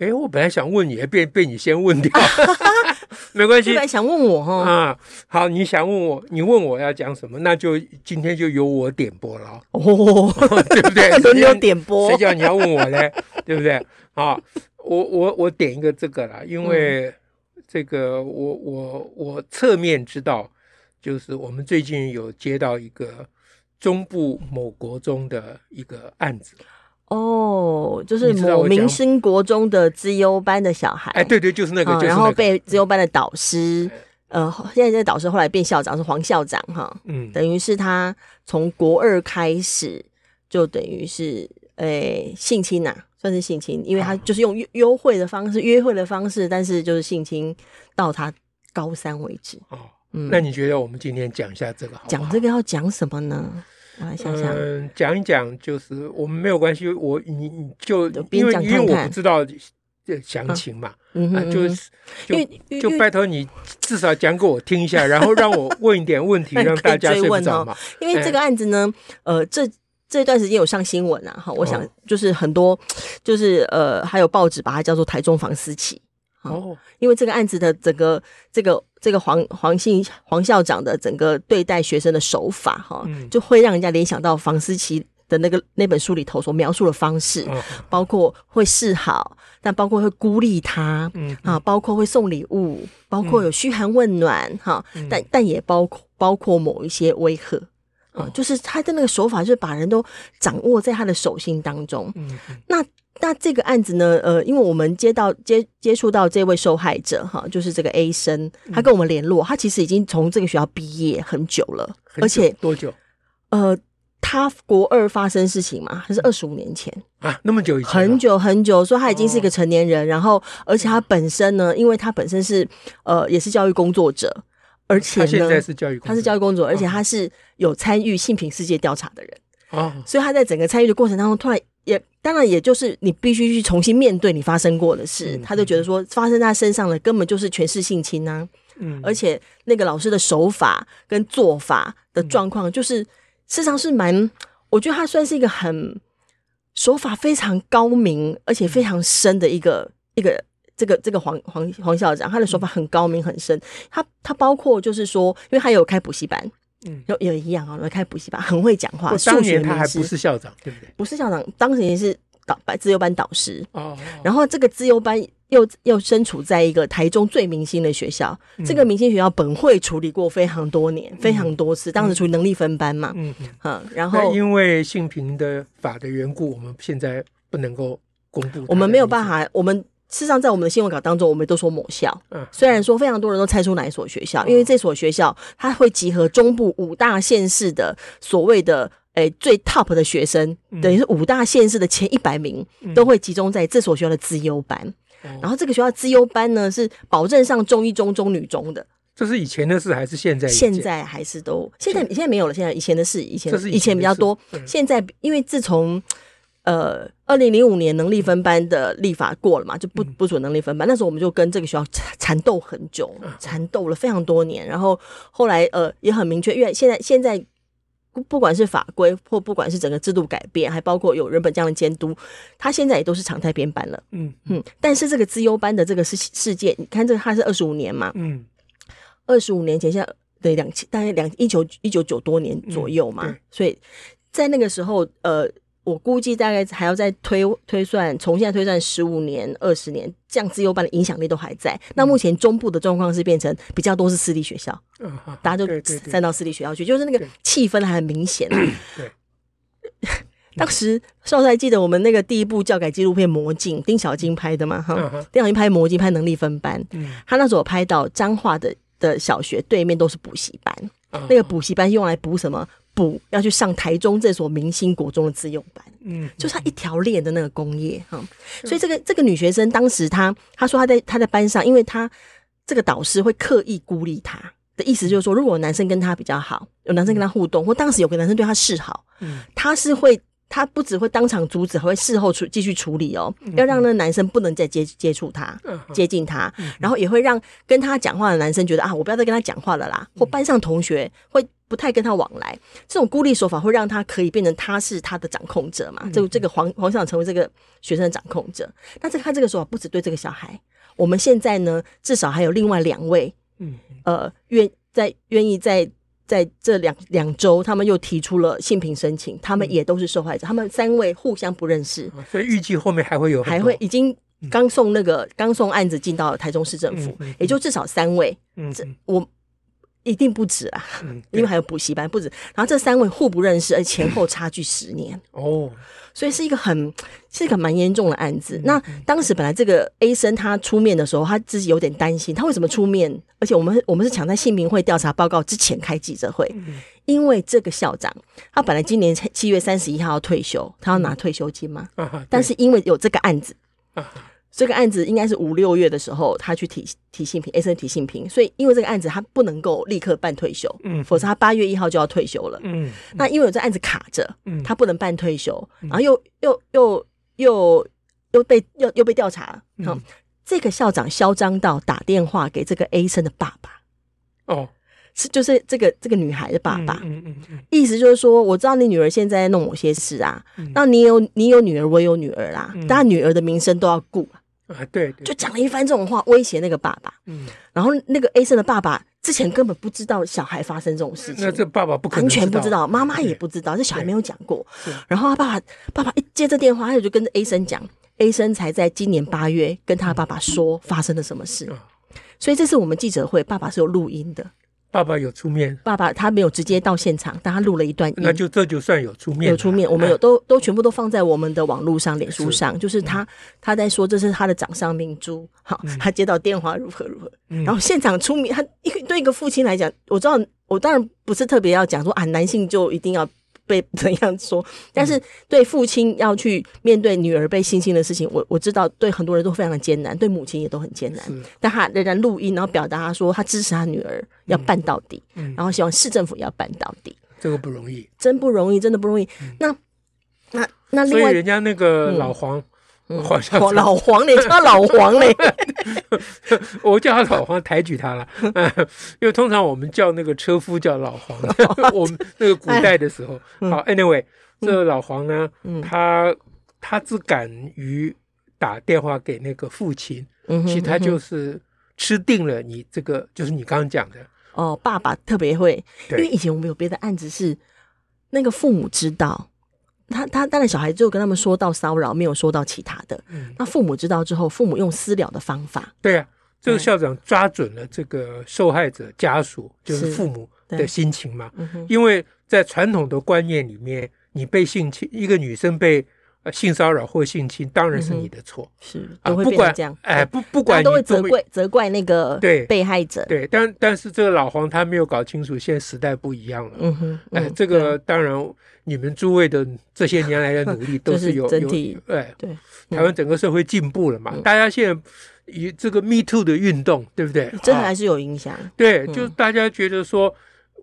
哎，我本来想问你，被被你先问掉，没关系。本来想问我哈啊，好，你想问我，你问我要讲什么，那就今天就由我点播了哦，对不对？轮流点播，谁叫你要问我嘞？对不对？啊，我我我点一个这个啦，因为这个我我我侧面知道，就是我们最近有接到一个中部某国中的一个案子。哦，就是某明星国中的资优班的小孩，哎，对对，就是那个，就是那个，然后被资优班的导师，呃，现在这导师后来变校长是黄校长哈，嗯，等于是他从国二开始就等于是，诶，性侵呐，算是性侵，因为他就是用优惠的方式，约会的方式，但是就是性侵到他高三为止。哦，嗯，那你觉得我们今天讲一下这个好好？讲这个要讲什么呢？我来想想，嗯，讲一讲，就是我们没有关系，我你你就因为因为我不知道这详情嘛，嗯。哼，就是就就拜托你至少讲给我听一下，然后让我问一点问题，让大家睡不着嘛。因为这个案子呢，呃，这这段时间有上新闻啊，哈，我想就是很多就是呃，还有报纸把它叫做台中房思琪。哦，因为这个案子的整个这个这个黄黄姓黄校长的整个对待学生的手法，哈，就会让人家联想到房思琪的那个那本书里头所描述的方式，包括会示好，但包括会孤立他，嗯啊，包括会送礼物，包括有嘘寒问暖，哈，但但也包括包括某一些威吓，啊，就是他的那个手法，就是把人都掌握在他的手心当中，嗯，那。那这个案子呢？呃，因为我们接到接接触到这位受害者哈，就是这个 A 生，他跟我们联络，他其实已经从这个学校毕业很久了，久而且多久？呃，他国二发生事情嘛，还是二十五年前。啊，那么久以前，很久很久，说他已经是一个成年人，哦、然后而且他本身呢，因为他本身是呃也是教育工作者，而且呢，他现在是教育，他是教育工作者，而且他是有参与性平世界调查的人。哦，所以他在整个参与的过程当中，突然。也当然，也就是你必须去重新面对你发生过的事。嗯、他就觉得说，发生在他身上的根本就是全是性侵啊！嗯，而且那个老师的手法跟做法的状况，就是事实上是蛮，我觉得他算是一个很手法非常高明，而且非常深的一个一个这个这个黄黄黄校长，他的手法很高明很深。他他包括就是说，因为他有开补习班。嗯，有有一样啊，来开补习班，很会讲话。当年他还不是校长，对不对？不是校长，当时也是导班资优班导师。哦。然后这个资优班又又身处在一个台中最明星的学校，这个明星学校本会处理过非常多年，非常多次，当时处于能力分班嘛。嗯嗯。然后因为性平的法的缘故，我们现在不能够公布。我们没有办法，我们。事实上，在我们的新闻稿当中，我们都说某校。嗯，虽然说非常多人都猜出哪一所学校，因为这所学校它会集合中部五大县市的所谓的诶、欸、最 top 的学生，等于是五大县市的前一百名都会集中在这所学校的资优班。然后这个学校资优班呢，是保证上中一中、中女中的。这是以前的事还是现在？现在还是都现在现在没有了。现在以前的事，以前以前比较多。现在因为自从呃，二零零五年能力分班的立法过了嘛，就不不准能力分班。嗯、那时候我们就跟这个学校缠斗很久，缠斗了非常多年。然后后来呃也很明确，因为现在现在不不管是法规或不管是整个制度改变，还包括有人本这样的监督，他现在也都是常态编班了。嗯嗯。但是这个资优班的这个事事件，你看这个他是二十五年嘛，嗯，二十五年前，现在对两千大概两一九一九九多年左右嘛，嗯、所以在那个时候呃。我估计大概还要再推推算，从现在推算十五年、二十年，这样自由班的影响力都还在。那目前中部的状况是变成比较多是私立学校，嗯，大家就站到私立学校去，就是那个气氛还很明显。对，当时少帅还记得我们那个第一部教改纪录片《魔镜》，丁小金拍的嘛？哈，丁小金拍《魔镜》拍能力分班，嗯，他那时候拍到彰化的的小学对面都是补习班。那个补习班用来补什么？补要去上台中这所明星国中的自用班，嗯，就是他一条链的那个工业哈。所以这个这个女学生当时她她说她在她在班上，因为她这个导师会刻意孤立她的意思就是说，如果男生跟她比较好，有男生跟她互动，或当时有个男生对她示好，嗯，她是会。他不只会当场阻止，还会事后处继续处理哦，要让那个男生不能再接接触他、接近他，然后也会让跟他讲话的男生觉得啊，我不要再跟他讲话了啦，或班上同学会不太跟他往来。这种孤立手法会让他可以变成他是他的掌控者嘛？就这个黄黄校长成为这个学生的掌控者。但是他这个手法不止对这个小孩，我们现在呢，至少还有另外两位，嗯，呃，愿在愿意在。在这两两周，他们又提出了性平申请，他们也都是受害者。他们三位互相不认识，所以预计后面还会有，还会已经刚送那个刚送案子进到台中市政府，也就至少三位。嗯，这我一定不止啊，因为还有补习班不止。然后这三位互不认识，而前后差距十年哦。所以是一个很是一个蛮严重的案子。那当时本来这个 A 生他出面的时候，他自己有点担心，他为什么出面？而且我们我们是抢在姓名会调查报告之前开记者会，因为这个校长他本来今年七月三十一号要退休，他要拿退休金嘛。但是因为有这个案子。这个案子应该是五六月的时候，他去提提性平，A 生提性平，所以因为这个案子他不能够立刻办退休，嗯，否则他八月一号就要退休了，嗯，那因为有这案子卡着，嗯，他不能办退休，然后又又又又又被又又被调查，好，这个校长嚣张到打电话给这个 A 生的爸爸，哦，是就是这个这个女孩的爸爸，嗯嗯嗯，意思就是说，我知道你女儿现在在弄某些事啊，那你有你有女儿，我有女儿啦，大家女儿的名声都要顾。啊，对，对，就讲了一番这种话，威胁那个爸爸。嗯，然后那个 A 生的爸爸之前根本不知道小孩发生这种事情，那这爸爸不可能完全不知道，妈妈也不知道，这小孩没有讲过。然后他爸爸爸爸一接这电话，他就跟 A 生讲，A 生才在今年八月跟他爸爸说发生了什么事，所以这次我们记者会，爸爸是有录音的。爸爸有出面，爸爸他没有直接到现场，但他录了一段音，那就这就算有出面，有出面，我们有都都全部都放在我们的网络上、脸书上，就是他他在说这是他的掌上明珠，好，他接到电话如何如何，然后现场出面，他一个对一个父亲来讲，我知道我当然不是特别要讲说啊，男性就一定要。被 怎样说？但是对父亲要去面对女儿被性侵的事情，我我知道对很多人都非常的艰难，对母亲也都很艰难。但他仍然录音，然后表达他说他支持他女儿要办到底，然后希望市政府也要办到底。这个不容易，真不容易，真的不容易。那那那另外，所以人家那个老黄。黄老黄，你叫老黄嘞？我叫他老黄，抬举他了。因为通常我们叫那个车夫叫老黄。我们那个古代的时候，好，anyway，这个老黄呢，他他只敢于打电话给那个父亲，其实他就是吃定了你这个，就是你刚刚讲的。哦，爸爸特别会，因为以前我们有别的案子是那个父母知道。他他当然小孩就跟他们说到骚扰，没有说到其他的。嗯，那父母知道之后，父母用私了的方法。对啊，这个校长抓准了这个受害者家属，就是父母的心情嘛。因为在传统的观念里面，你被性侵，一个女生被性骚扰或性侵，当然是你的错。是啊，不管这样，哎，不不管都会责怪责怪那个对被害者。对，但但是这个老黄他没有搞清楚，现在时代不一样了。嗯哼，哎，这个当然。你们诸位的这些年来的努力 都是有有哎，对，台湾整个社会进步了嘛？大家现在以这个 Me Too 的运动，对不对？真的还是有影响。对，就大家觉得说，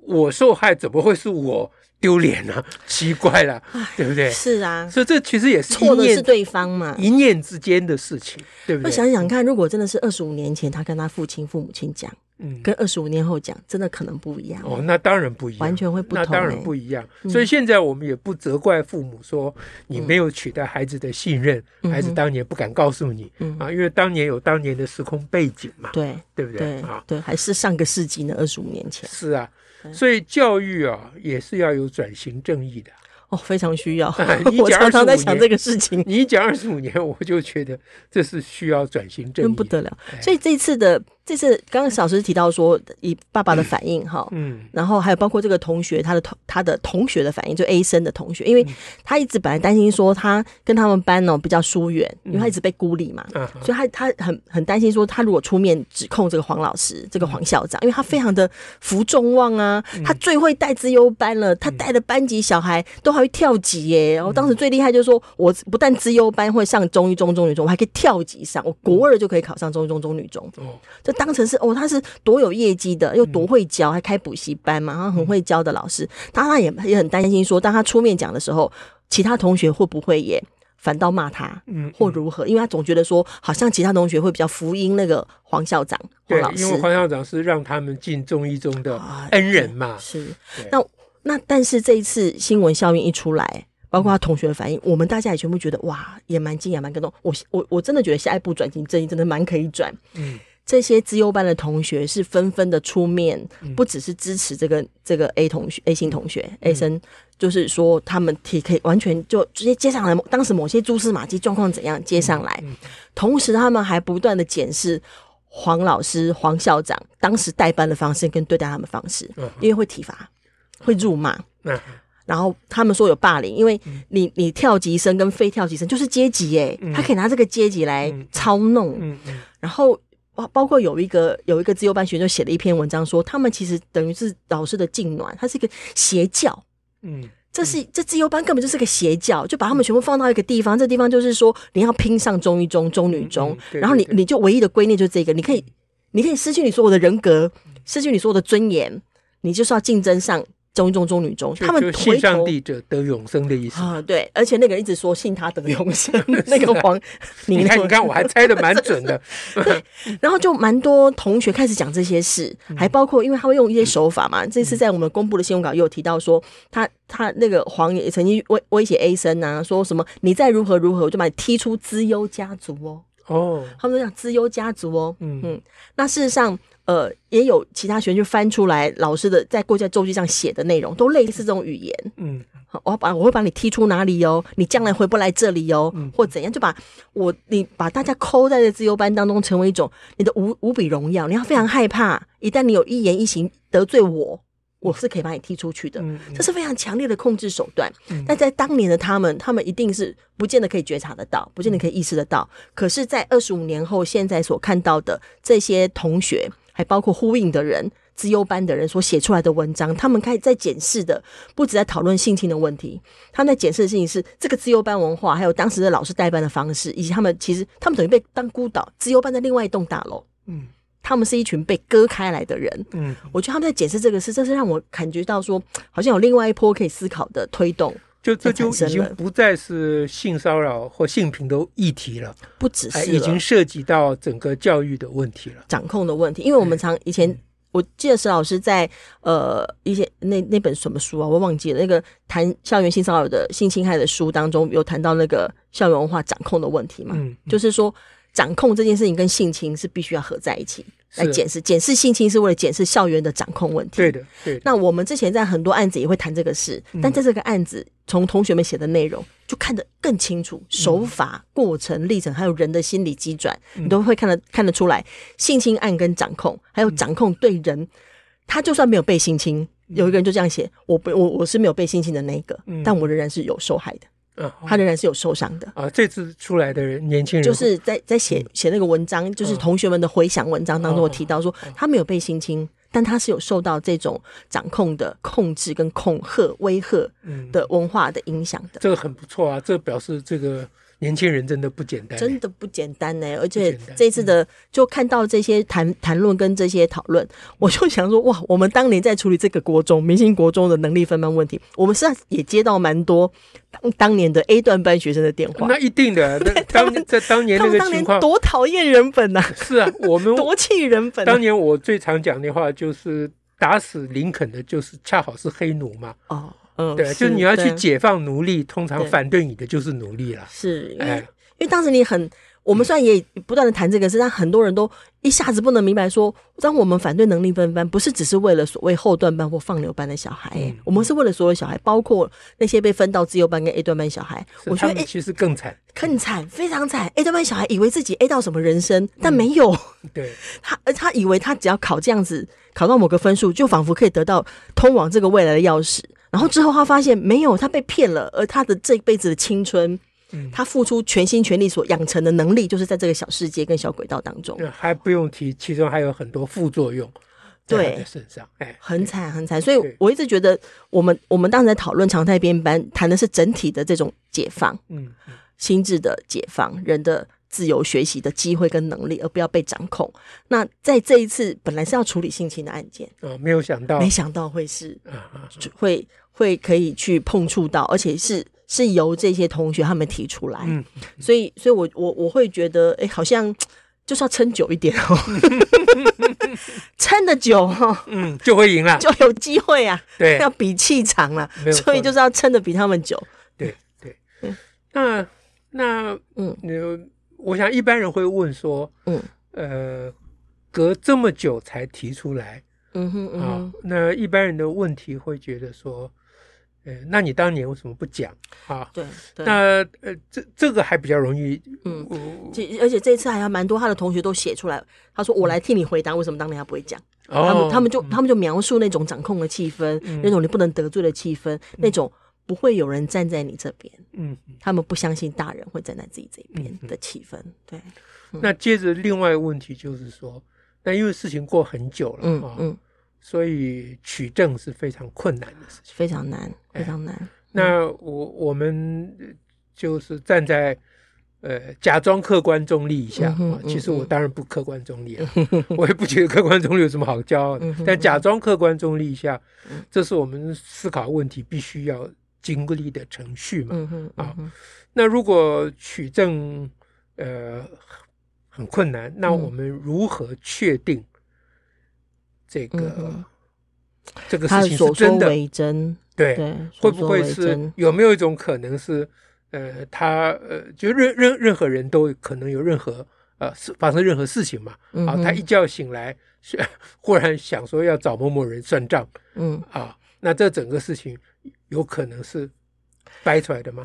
我受害怎么会是我丢脸了？奇怪了，对不对？是啊，所以这其实也是错的是对方嘛，一念之间的事情，对不对？我想想看，如果真的是二十五年前，他跟他父亲、父母亲讲。嗯，跟二十五年后讲，真的可能不一样哦。那当然不一样，完全会不同。那当然不一样。所以现在我们也不责怪父母说你没有取得孩子的信任，孩子当年不敢告诉你嗯啊，因为当年有当年的时空背景嘛。对，对不对？啊，对，还是上个世纪呢，二十五年前。是啊，所以教育啊也是要有转型正义的哦，非常需要。我常常在想这个事情。你讲二十五年，我就觉得这是需要转型正义，不得了。所以这次的。这次刚刚小石提到说，以爸爸的反应哈，嗯，然后还有包括这个同学他的同他的同学的反应，就 A 生的同学，因为他一直本来担心说他跟他们班呢比较疏远，因为他一直被孤立嘛，嗯、所以他他很很担心说他如果出面指控这个黄老师，这个黄校长，因为他非常的服众望啊，他最会带资优班了，他带的班级小孩都还会跳级耶，然后当时最厉害就是说，我不但资优班会上中一中中女中，我还可以跳级上，我国二就可以考上中一中中女中，哦，这。当成是哦，他是多有业绩的，又多会教，还开补习班嘛，然后很会教的老师。当他也也很担心说，当他出面讲的时候，其他同学会不会也反倒骂他，嗯，或如何？因为他总觉得说，好像其他同学会比较福音那个黄校长，黄老师，因为黄校长是让他们进中一中的恩人嘛。啊、是，那那但是这一次新闻效应一出来，包括他同学的反应，我们大家也全部觉得哇，也蛮惊讶，蛮感动。我我我真的觉得下一步转型正义真的蛮可以转，嗯。这些资优班的同学是纷纷的出面，不只是支持这个这个 A 同学 A 型同学 A 生，就是说他们提可以完全就直接接上来，当时某些蛛丝马迹状况怎样接上来，同时他们还不断的检视黄老师黄校长当时带班的方式跟对待他们的方式，因为会体罚，会辱骂，然后他们说有霸凌，因为你你跳级生跟非跳级生就是阶级哎，他可以拿这个阶级来操弄，然后。包包括有一个有一个自由班学生就写了一篇文章，说他们其实等于是老师的禁臠，他是一个邪教。嗯，这是这自由班根本就是个邪教，就把他们全部放到一个地方，这地方就是说你要拼上中一中、中女中，然后你你就唯一的观念就是这个，你可以你可以失去你所有的人格，失去你所有的尊严，你就是要竞争上。中一中、中女中，他们信上帝者得永生的意思啊，对，而且那个人一直说信他得永生，那个黄，你看，你看，我还猜的蛮准的。对，然后就蛮多同学开始讲这些事，还包括，因为他会用一些手法嘛。这次在我们公布的新闻稿也有提到说，他他那个黄也曾经威威胁 A 生啊，说什么你再如何如何，我就把你踢出资优家族哦。哦，他们都讲资优家族哦。嗯嗯，那事实上。呃，也有其他学生就翻出来老师的在过去周记上写的内容，都类似这种语言。嗯，好，我把我会把你踢出哪里哟？你将来回不来这里哟？嗯、或怎样？就把我你把大家扣在这自由班当中，成为一种你的无无比荣耀。你要非常害怕，一旦你有一言一行得罪我，我是可以把你踢出去的。嗯、这是非常强烈的控制手段。嗯、但在当年的他们，他们一定是不见得可以觉察得到，不见得可以意识得到。嗯、可是，在二十五年后，现在所看到的这些同学。还包括呼应的人、资优班的人所写出来的文章，他们开始在检视的，不止在讨论性侵的问题，他们在检视的事情是这个资优班文化，还有当时的老师代班的方式，以及他们其实他们等于被当孤岛。资优班在另外一栋大楼，嗯，他们是一群被割开来的人，嗯，我觉得他们在检视这个事，这是让我感觉到说，好像有另外一波可以思考的推动。就这就已经不再是性骚扰或性平的议题了，不只是已经涉及到整个教育的问题了，掌控的问题。因为我们常以前，我记得石老师在呃一些那那本什么书啊，我忘记了，那个谈校园性骚扰的性侵害的书当中有谈到那个校园文化掌控的问题嘛，嗯，就是说掌控这件事情跟性侵是必须要合在一起。来检视检视性侵是为了检视校园的掌控问题。对的，对。那我们之前在很多案子也会谈这个事，嗯、但在这个案子从同学们写的内容就看得更清楚，手法、过程、历程，还有人的心理机转，嗯、你都会看得看得出来。性侵案跟掌控，还有掌控对人，嗯、他就算没有被性侵，有一个人就这样写：我不，我我是没有被性侵的那一个，嗯、但我仍然是有受害的。他仍然是有受伤的啊！这次出来的年轻人就是在在写写那个文章，就是同学们的回想文章当中，我提到说他没有被性侵，但他是有受到这种掌控的控制跟恐吓、威吓的文化的影响的。这个很不错啊！这表示这个。年轻人真的不简单，真的不简单呢。而且这次的就看到这些谈谈论跟这些讨论，我就想说，哇，我们当年在处理这个国中明星国中的能力分班问题，我们实际上也接到蛮多当当年的 A 段班学生的电话。那一定的，当在当年那个情况，多讨厌人本呐！是啊，我们 多气人本。当年我最常讲的话就是，打死林肯的，就是恰好是黑奴嘛。哦。嗯，对，就你要去解放奴隶，通常反对你的就是奴隶了。是，因为因为当时你很，我们虽然也不断的谈这个事，但很多人都一下子不能明白说，当我们反对能力分班，不是只是为了所谓后段班或放牛班的小孩，嗯，我们是为了所有小孩，包括那些被分到自由班跟 A 段班小孩。我觉得其实更惨，更惨，非常惨。A 段班小孩以为自己 A 到什么人生，但没有。嗯、对，他他以为他只要考这样子，考到某个分数，就仿佛可以得到通往这个未来的钥匙。然后之后他发现没有，他被骗了，而他的这一辈子的青春。嗯，他付出全心全力所养成的能力，就是在这个小世界跟小轨道当中。还不用提，其中还有很多副作用。对，身上，哎，很惨很惨。所以我一直觉得，我们我们当时在讨论常态编班，谈的是整体的这种解放，嗯，心智的解放，人的自由学习的机会跟能力，而不要被掌控。那在这一次本来是要处理性侵的案件，哦，没有想到，没想到会是，会会可以去碰触到，而且是。是由这些同学他们提出来，嗯、所以，所以我我我会觉得，哎、欸，好像就是要撑久一点哦，撑得久哈，嗯，就会赢了，就有机会啊，对，要比气长了，所以就是要撑得比他们久，对对，嗯。那那嗯，我想一般人会问说，嗯呃，隔这么久才提出来，嗯哼嗯哼啊，那一般人的问题会觉得说。呃那你当年为什么不讲啊？对，对那呃，这这个还比较容易，嗯，而且这次还有蛮多他的同学都写出来，他说我来替你回答，为什么当年他不会讲？哦、他们他们就他们就描述那种掌控的气氛，嗯、那种你不能得罪的气氛，嗯、那种不会有人站在你这边，嗯，他们不相信大人会站在自己这一边的气氛。对，嗯、那接着另外一个问题就是说，那因为事情过很久了，嗯所以取证是非常困难的事情，非常难，非常难。哎、那我我们就是站在呃假装客观中立一下啊，嗯嗯、其实我当然不客观中立啊，嗯、我也不觉得客观中立有什么好骄傲的。嗯、但假装客观中立一下，嗯、这是我们思考问题必须要经历的程序嘛。嗯嗯、啊，那如果取证呃很困难，那我们如何确定？这个、嗯、这个事情是真的，对，对会不会是有没有一种可能是，呃，他呃，就任任任何人都可能有任何呃事发生任何事情嘛？啊，他一觉醒来，忽然想说要找某某人算账，嗯啊，那这整个事情有可能是掰出来的吗？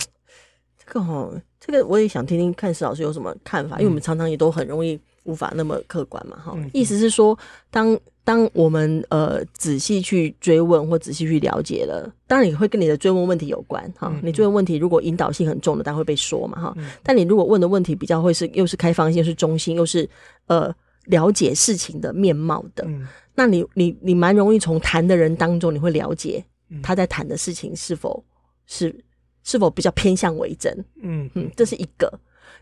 这个哈，这个我也想听听看史老师有什么看法，嗯、因为我们常常也都很容易无法那么客观嘛，哈、嗯，意思是说当。当我们呃仔细去追问或仔细去了解了，当然也会跟你的追问问题有关哈。你追问问题如果引导性很重的，当然会被说嘛哈。嗯、但你如果问的问题比较会是又是开放性，又是中性，又是呃了解事情的面貌的，嗯、那你你你蛮容易从谈的人当中，你会了解他在谈的事情是否是是否比较偏向为真。嗯。嗯，这是一个。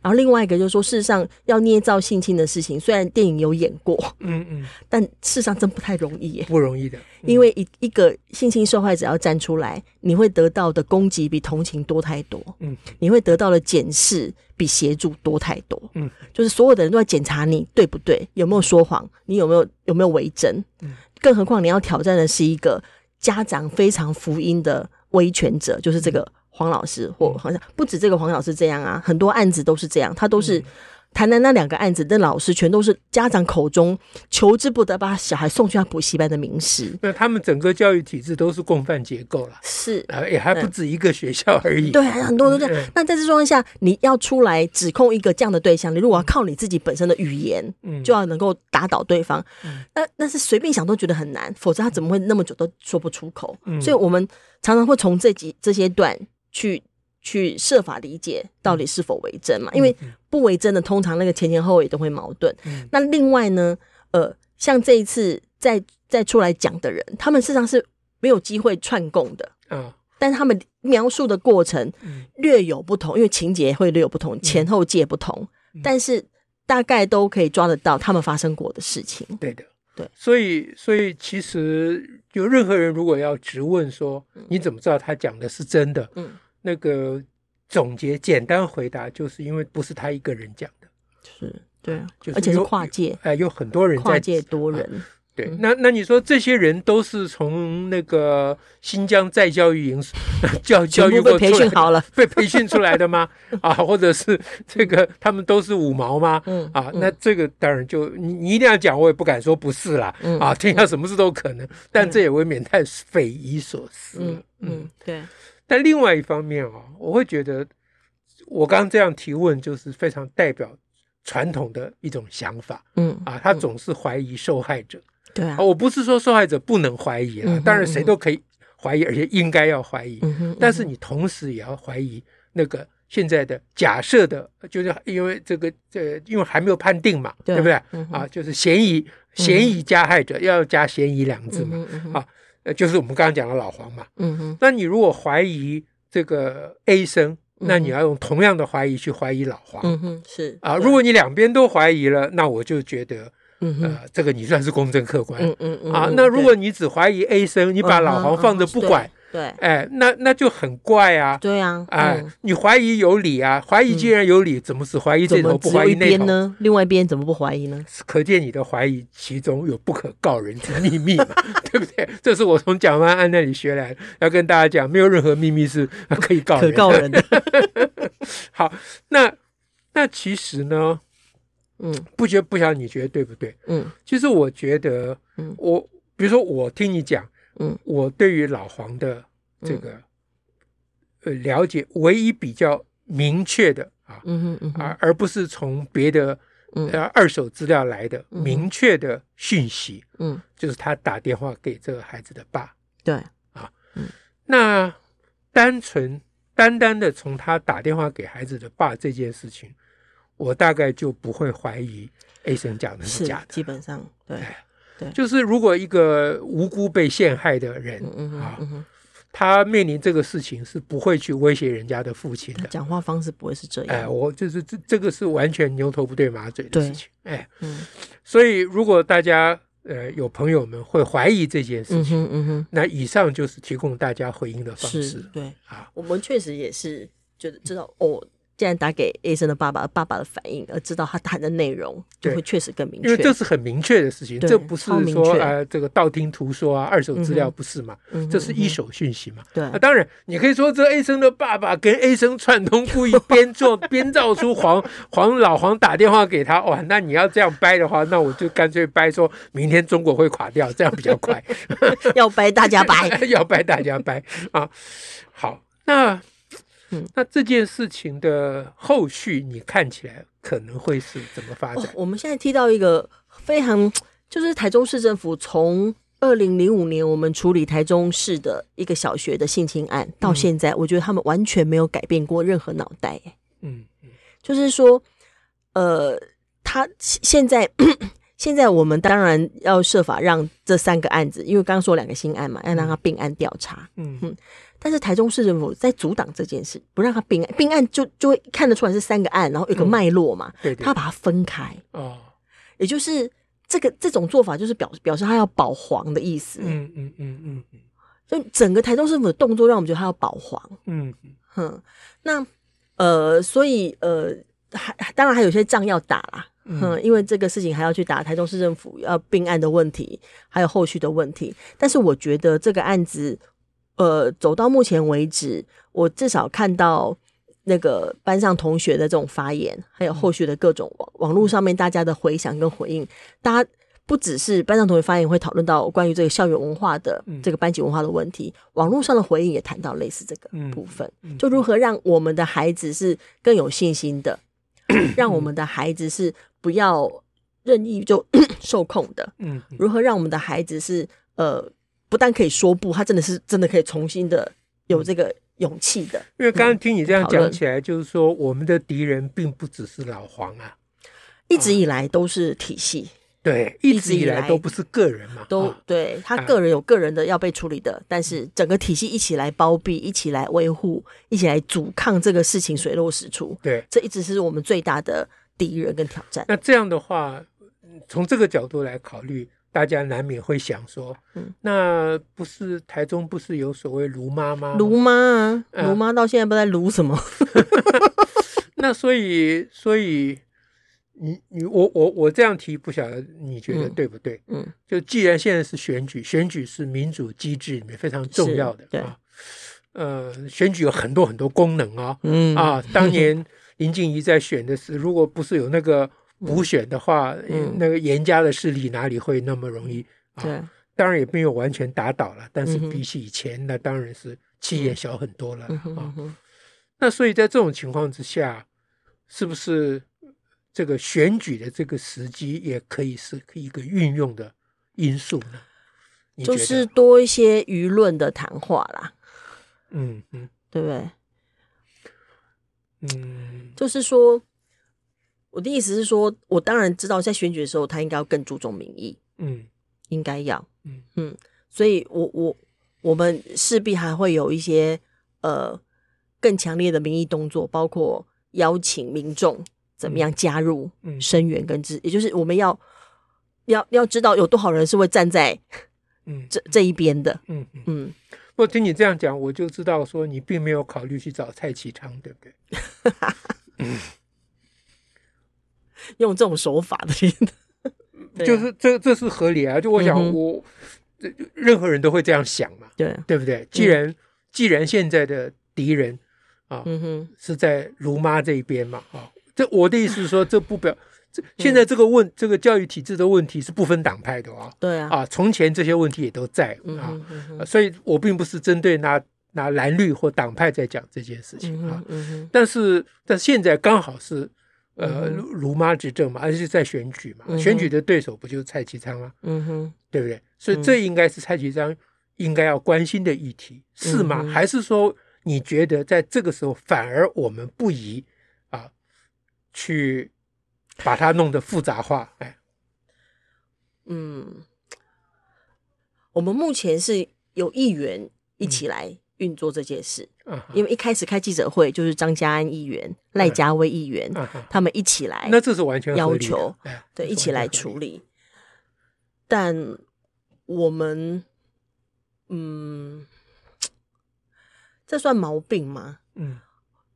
然后另外一个就是说，事实上要捏造性侵的事情，虽然电影有演过，嗯嗯，但事实上真不太容易耶，不容易的。因为一一个性侵受害者要站出来，你会得到的攻击比同情多太多，嗯，你会得到的检视比协助多太多，嗯，就是所有的人都在检查你对不对，有没有说谎，你有没有有没有为真，嗯，更何况你要挑战的是一个家长非常福音的维权者，就是这个。黄老师，或好像不止这个黄老师这样啊，很多案子都是这样。他都是谈的那两个案子的老师，全都是家长口中求之不得，把小孩送去他补习班的名师。那他们整个教育体制都是共犯结构了，是，也还不止一个学校而已。对，很多都这样。嗯、那在这状况下，你要出来指控一个这样的对象，你如果要靠你自己本身的语言，嗯，就要能够打倒对方，嗯、那那是随便想都觉得很难，否则他怎么会那么久都说不出口？嗯、所以我们常常会从这几这些段。去去设法理解到底是否为真嘛？因为不为真的，通常那个前前后后也都会矛盾。嗯、那另外呢，呃，像这一次再再出来讲的人，他们事实上是没有机会串供的啊。哦、但是他们描述的过程略有不同，因为情节会略有不同，前后界不同，嗯、但是大概都可以抓得到他们发生过的事情。对的，对。所以，所以其实。就任何人如果要质问说，你怎么知道他讲的是真的？嗯，那个总结简单回答就是因为不是他一个人讲的，是对，而且是跨界，哎，有很多人在跨界多人，对，那那你说这些人都是从那个新疆再教育营 教教育过培训好了，被培训出来的吗？啊，或者是这个他们都是五毛吗？嗯啊，那这个当然就你你一定要讲，我也不敢说不是啦。啊，天下什么事都可能，但这也未免太匪夷所思。嗯嗯，对。但另外一方面啊，我会觉得我刚刚这样提问就是非常代表传统的一种想法。嗯啊，他总是怀疑受害者。对啊，我不是说受害者不能怀疑了，当然谁都可以怀疑，而且应该要怀疑。但是你同时也要怀疑那个现在的假设的，就是因为这个这因为还没有判定嘛，对不对？啊，就是嫌疑嫌疑加害者要加嫌疑两字嘛，啊，就是我们刚刚讲的老黄嘛。嗯哼，那你如果怀疑这个 A 生，那你要用同样的怀疑去怀疑老黄。嗯哼，是啊，如果你两边都怀疑了，那我就觉得。嗯呃，这个你算是公正客观。嗯嗯嗯。啊，那如果你只怀疑 A 生，你把老黄放着不管，对，哎，那那就很怪啊。对啊。哎，你怀疑有理啊？怀疑既然有理，怎么只怀疑这头不怀疑那头呢？另外一边怎么不怀疑呢？可见你的怀疑其中有不可告人之秘密嘛，对不对？这是我从蒋万安那里学来，要跟大家讲，没有任何秘密是 可以告人可告人的。好，那那其实呢？嗯，不觉不晓得你觉得对不对？嗯，其实我觉得，嗯，我比如说我听你讲，嗯，我对于老黄的这个呃了解，唯一比较明确的啊，嗯嗯而而不是从别的呃二手资料来的明确的讯息，嗯，就是他打电话给这个孩子的爸，对，啊，嗯，那单纯单单的从他打电话给孩子的爸这件事情。我大概就不会怀疑 A 生讲的是假的，基本上对对，就是如果一个无辜被陷害的人啊，他面临这个事情是不会去威胁人家的父亲的，讲话方式不会是这样。哎，我就是这这个是完全牛头不对马嘴的事情。哎，嗯，所以如果大家呃有朋友们会怀疑这件事情，嗯哼，那以上就是提供大家回应的方式。对啊，我们确实也是觉得知道哦。现在打给 A 生的爸爸，爸爸的反应，而知道他谈的内容，就会确实更明确。因为这是很明确的事情，这不是说呃这个道听途说啊，二手资料不是嘛？这是一手讯息嘛？对。那当然，你可以说这 A 生的爸爸跟 A 生串通，故意编做 编造出黄黄老黄打电话给他，哇！那你要这样掰的话，那我就干脆掰说明天中国会垮掉，这样比较快。要掰大家掰，要掰大家掰啊！好，那。嗯，那这件事情的后续，你看起来可能会是怎么发展？哦，我们现在提到一个非常，就是台中市政府从二零零五年我们处理台中市的一个小学的性侵案到现在，我觉得他们完全没有改变过任何脑袋。嗯嗯，就是说，呃，他现在现在我们当然要设法让这三个案子，因为刚刚说两个新案嘛，要让他并案调查。嗯。嗯。但是台中市政府在阻挡这件事，不让他并案，并案就就会看得出来是三个案，然后有个脉络嘛，嗯、对对，他把它分开。哦，也就是这个这种做法就是表表示他要保黄的意思，嗯嗯嗯嗯嗯，就整个台中市政府的动作让我们觉得他要保黄，嗯哼，那呃，所以呃，还当然还有些仗要打啦，哼，因为这个事情还要去打台中市政府要并案的问题，还有后续的问题，但是我觉得这个案子。呃，走到目前为止，我至少看到那个班上同学的这种发言，还有后续的各种网网络上面大家的回响跟回应，大家不只是班上同学发言会讨论到关于这个校园文化的这个班级文化的问题，网络上的回应也谈到类似这个部分，就如何让我们的孩子是更有信心的，让我们的孩子是不要任意就 受控的，嗯，如何让我们的孩子是呃。不但可以说不，他真的是真的可以重新的有这个勇气的。因为刚刚听你这样讲起来，就是说我们的敌人并不只是老黄啊，一直以来都是体系，对，一直以来都不是个人嘛，都对他个人有个人的要被处理的，但是整个体系一起来包庇，一起来维护，一起来阻抗这个事情水落石出。对，这一直是我们最大的敌人跟挑战。那这样的话，从这个角度来考虑。大家难免会想说，嗯，那不是台中不是有所谓卢妈吗？卢妈啊，卢妈到现在不知道在卢什么。那所以，所以你你我我我这样提，不晓得你觉得对不对？嗯，就既然现在是选举，选举是民主机制里面非常重要的，对啊，呃，选举有很多很多功能啊，嗯啊，当年林静怡在选的时候，如果不是有那个补选的话，嗯、那个严家的势力哪里会那么容易？啊、对，当然也没有完全打倒了，但是比起以前，那当然是气焰小很多了、嗯、啊。那所以在这种情况之下，是不是？这个选举的这个时机也可以是一个运用的因素呢，就是多一些舆论的谈话啦，嗯嗯，对不对？嗯，就是说，我的意思是说，我当然知道在选举的时候，他应该要更注重民意，嗯，应该要，嗯。嗯，所以我我我们势必还会有一些呃更强烈的民意动作，包括邀请民众。怎么样加入声援跟支，也就是我们要要要知道有多少人是会站在嗯这这一边的，嗯嗯。不过听你这样讲，我就知道说你并没有考虑去找蔡启昌，对不对？嗯，用这种手法的，就是这这是合理啊。就我想，我任何人都会这样想嘛，对对不对？既然既然现在的敌人啊，嗯哼，是在卢妈这一边嘛，啊。这我的意思是说，这不表这现在这个问、嗯、这个教育体制的问题是不分党派的啊。对啊，啊，从前这些问题也都在啊，嗯嗯啊，所以我并不是针对拿拿蓝绿或党派在讲这件事情啊。但是但现在刚好是呃卢妈执政嘛，而且在选举嘛，嗯、选举的对手不就是蔡其昌吗？嗯哼，对不对？所以这应该是蔡其昌应该要关心的议题，是吗？嗯、还是说你觉得在这个时候反而我们不宜？去把它弄得复杂化，哎，嗯，我们目前是有议员一起来运作这件事，嗯、因为一开始开记者会就是张家安议员、赖家威议员、嗯、他们一起来，那这是完全要求，对，一起来处理。但我们，嗯，这算毛病吗？嗯，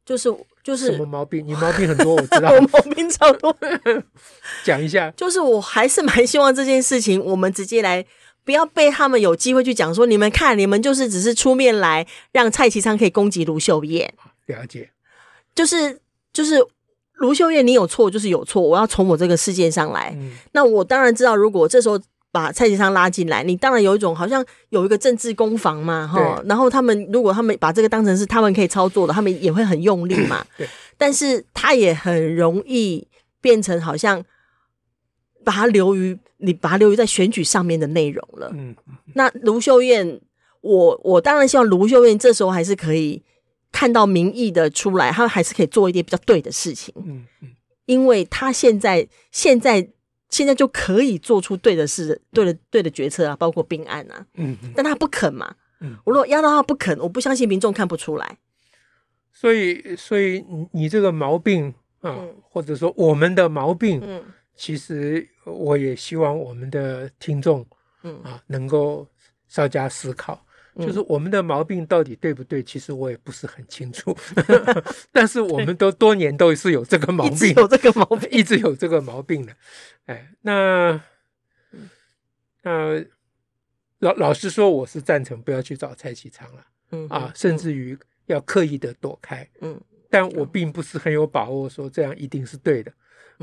就是。就是什么毛病？你毛病很多，我知道。我毛病超多，讲一下。就是我还是蛮希望这件事情，我们直接来，不要被他们有机会去讲说，你们看，你们就是只是出面来让蔡其昌可以攻击卢秀燕。了解。就是就是卢秀燕，你有错就是有错，我要从我这个事件上来。嗯、那我当然知道，如果这时候。把蔡其昌拉进来，你当然有一种好像有一个政治攻防嘛，哈。然后他们如果他们把这个当成是他们可以操作的，他们也会很用力嘛。对。但是他也很容易变成好像把它留于你把它留于在选举上面的内容了。嗯。那卢秀燕，我我当然希望卢秀燕这时候还是可以看到民意的出来，他还是可以做一点比较对的事情。嗯嗯。因为他现在现在。现在就可以做出对的事、对的对的决策啊，包括并案啊。嗯，但他不肯嘛。嗯，我如果压到他不肯，我不相信民众看不出来。所以，所以你你这个毛病啊，嗯、或者说我们的毛病，嗯，其实我也希望我们的听众，嗯啊，能够稍加思考。就是我们的毛病到底对不对？其实我也不是很清楚，但是我们都多年都是有这个毛病，有这个毛病，一直有这个毛病的。哎，那那老老实说，我是赞成不要去找蔡其昌了，嗯啊，甚至于要刻意的躲开，嗯，但我并不是很有把握说这样一定是对的，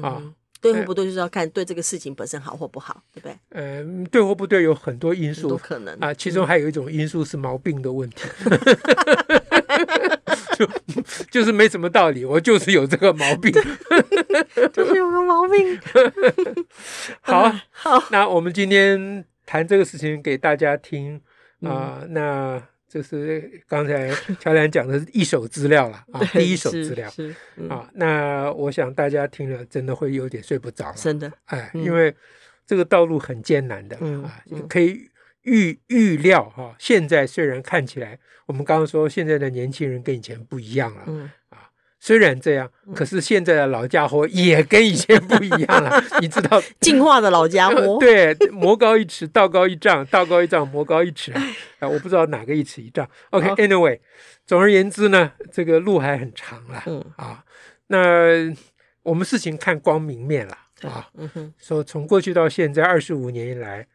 啊。对或不对，就是要看对这个事情本身好或不好，对不对？嗯，对或不对有很多因素，都可能啊。其中还有一种因素是毛病的问题，就就是没什么道理，我就是有这个毛病，就是有个毛病。好，好，那我们今天谈这个事情给大家听啊，那。这是刚才乔丹讲的是一手资料了啊，第一手资料啊。那我想大家听了真的会有点睡不着，真的哎，因为这个道路很艰难的啊，可以预预料哈。现在虽然看起来，我们刚刚说现在的年轻人跟以前不一样了。虽然这样，可是现在的老家伙也跟以前不一样了，你知道？进化的老家伙，对，魔高一尺，道高一丈，道高一丈，魔高一尺啊！啊，我不知道哪个一尺一丈。OK，Anyway，总而言之呢，这个路还很长了。嗯啊，那我们事情看光明面了啊。嗯哼，说从过去到现在二十五年以来，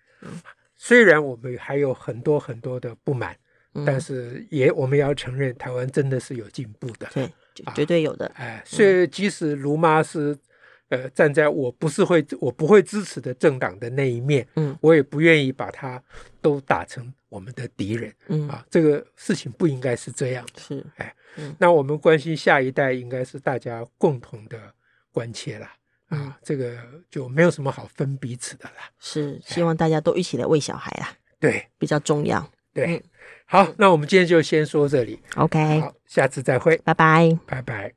虽然我们还有很多很多的不满，但是也我们要承认，台湾真的是有进步的。对，绝对有的。哎，所以即使卢妈是。呃，站在我不是会我不会支持的政党的那一面，嗯，我也不愿意把他都打成我们的敌人，嗯啊，这个事情不应该是这样的，是，哎，嗯，那我们关心下一代，应该是大家共同的关切啦，啊，嗯，这个就没有什么好分彼此的啦，是，希望大家都一起来喂小孩啦，对，比较重要，对，好，那我们今天就先说这里，嗯，OK，好，下次再会，拜拜，拜拜。